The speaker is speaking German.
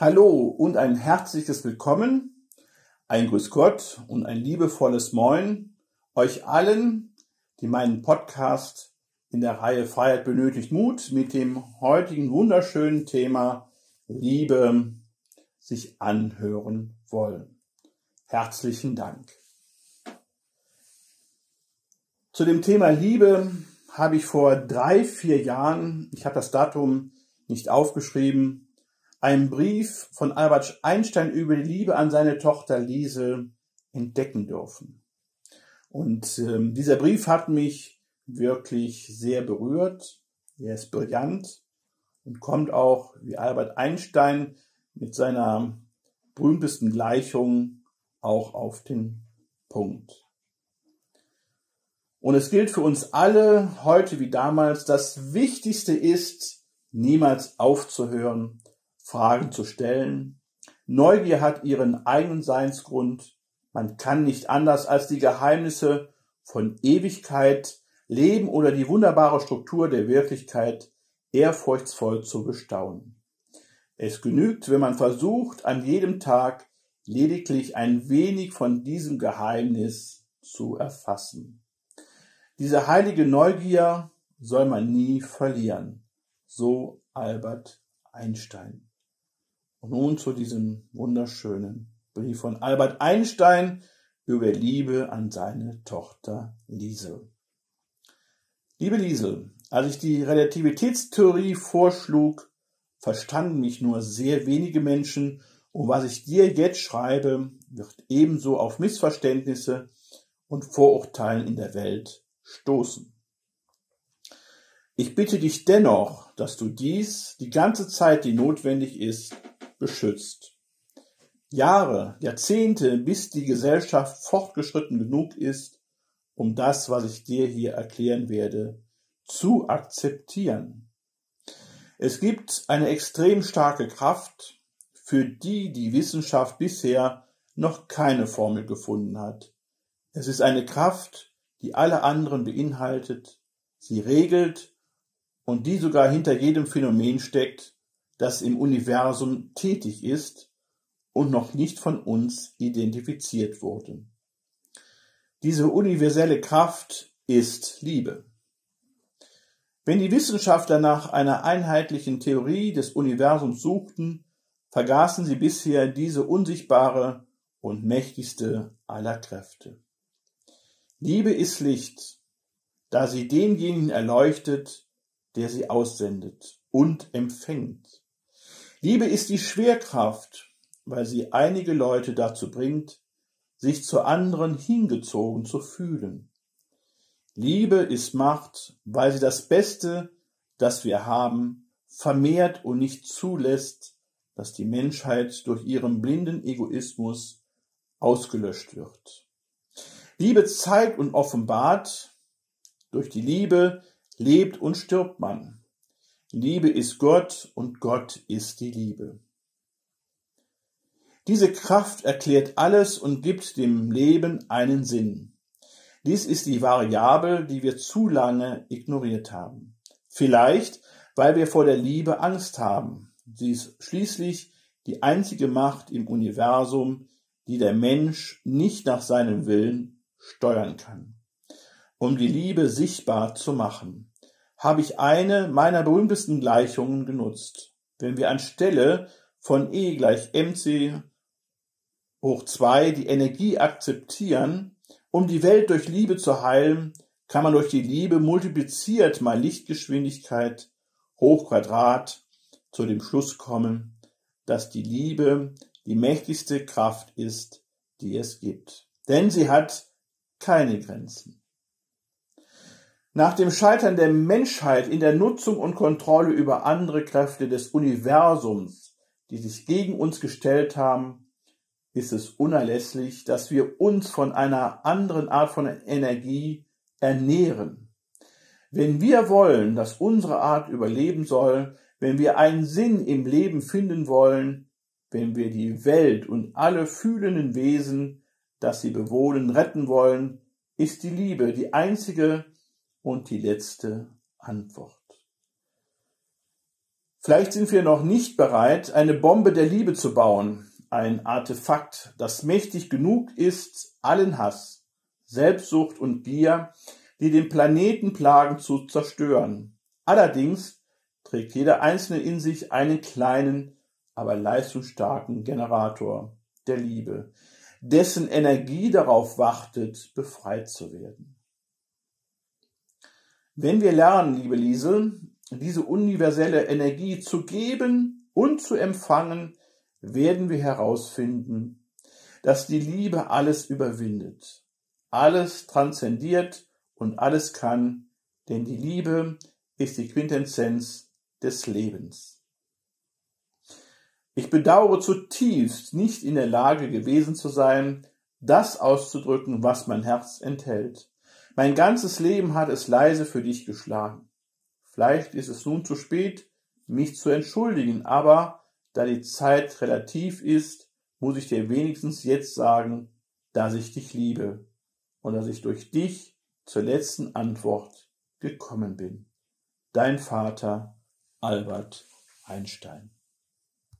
Hallo und ein herzliches Willkommen, ein Grüß Gott und ein liebevolles Moin euch allen, die meinen Podcast in der Reihe Freiheit benötigt Mut mit dem heutigen wunderschönen Thema Liebe sich anhören wollen. Herzlichen Dank. Zu dem Thema Liebe habe ich vor drei, vier Jahren, ich habe das Datum nicht aufgeschrieben, einen Brief von Albert Einstein über die Liebe an seine Tochter Liesel entdecken dürfen. Und ähm, dieser Brief hat mich wirklich sehr berührt. Er ist brillant und kommt auch, wie Albert Einstein mit seiner berühmtesten Gleichung, auch auf den Punkt. Und es gilt für uns alle, heute wie damals, das Wichtigste ist, niemals aufzuhören, Fragen zu stellen. Neugier hat ihren eigenen Seinsgrund. Man kann nicht anders als die Geheimnisse von Ewigkeit, Leben oder die wunderbare Struktur der Wirklichkeit ehrfurchtsvoll zu bestaunen. Es genügt, wenn man versucht, an jedem Tag lediglich ein wenig von diesem Geheimnis zu erfassen. Diese heilige Neugier soll man nie verlieren. So Albert Einstein. Und nun zu diesem wunderschönen Brief von Albert Einstein über Liebe an seine Tochter Liesel. Liebe Liesel, als ich die Relativitätstheorie vorschlug, verstanden mich nur sehr wenige Menschen und was ich dir jetzt schreibe, wird ebenso auf Missverständnisse und Vorurteilen in der Welt stoßen. Ich bitte dich dennoch, dass du dies die ganze Zeit, die notwendig ist, beschützt. Jahre, Jahrzehnte, bis die Gesellschaft fortgeschritten genug ist, um das, was ich dir hier erklären werde, zu akzeptieren. Es gibt eine extrem starke Kraft, für die die Wissenschaft bisher noch keine Formel gefunden hat. Es ist eine Kraft, die alle anderen beinhaltet, sie regelt und die sogar hinter jedem Phänomen steckt, das im Universum tätig ist und noch nicht von uns identifiziert wurde. Diese universelle Kraft ist Liebe. Wenn die Wissenschaftler nach einer einheitlichen Theorie des Universums suchten, vergaßen sie bisher diese unsichtbare und mächtigste aller Kräfte. Liebe ist Licht, da sie denjenigen erleuchtet, der sie aussendet und empfängt. Liebe ist die Schwerkraft, weil sie einige Leute dazu bringt, sich zu anderen hingezogen zu fühlen. Liebe ist Macht, weil sie das Beste, das wir haben, vermehrt und nicht zulässt, dass die Menschheit durch ihren blinden Egoismus ausgelöscht wird. Liebe zeigt und offenbart, durch die Liebe lebt und stirbt man. Liebe ist Gott und Gott ist die Liebe. Diese Kraft erklärt alles und gibt dem Leben einen Sinn. Dies ist die Variable, die wir zu lange ignoriert haben. Vielleicht, weil wir vor der Liebe Angst haben. Sie ist schließlich die einzige Macht im Universum, die der Mensch nicht nach seinem Willen steuern kann. Um die Liebe sichtbar zu machen habe ich eine meiner berühmtesten Gleichungen genutzt. Wenn wir anstelle von E gleich mc hoch 2 die Energie akzeptieren, um die Welt durch Liebe zu heilen, kann man durch die Liebe multipliziert mal Lichtgeschwindigkeit hoch Quadrat zu dem Schluss kommen, dass die Liebe die mächtigste Kraft ist, die es gibt. Denn sie hat keine Grenzen. Nach dem Scheitern der Menschheit in der Nutzung und Kontrolle über andere Kräfte des Universums, die sich gegen uns gestellt haben, ist es unerlässlich, dass wir uns von einer anderen Art von Energie ernähren. Wenn wir wollen, dass unsere Art überleben soll, wenn wir einen Sinn im Leben finden wollen, wenn wir die Welt und alle fühlenden Wesen, das sie bewohnen, retten wollen, ist die Liebe die einzige und die letzte Antwort. Vielleicht sind wir noch nicht bereit, eine Bombe der Liebe zu bauen, ein Artefakt, das mächtig genug ist, allen Hass, Selbstsucht und Gier, die den Planeten plagen, zu zerstören. Allerdings trägt jeder Einzelne in sich einen kleinen, aber leistungsstarken Generator der Liebe, dessen Energie darauf wartet, befreit zu werden. Wenn wir lernen, liebe Liesel, diese universelle Energie zu geben und zu empfangen, werden wir herausfinden, dass die Liebe alles überwindet, alles transzendiert und alles kann, denn die Liebe ist die Quintessenz des Lebens. Ich bedauere zutiefst, nicht in der Lage gewesen zu sein, das auszudrücken, was mein Herz enthält. Mein ganzes Leben hat es leise für dich geschlagen. Vielleicht ist es nun zu spät, mich zu entschuldigen, aber da die Zeit relativ ist, muss ich dir wenigstens jetzt sagen, dass ich dich liebe und dass ich durch dich zur letzten Antwort gekommen bin. Dein Vater Albert Einstein.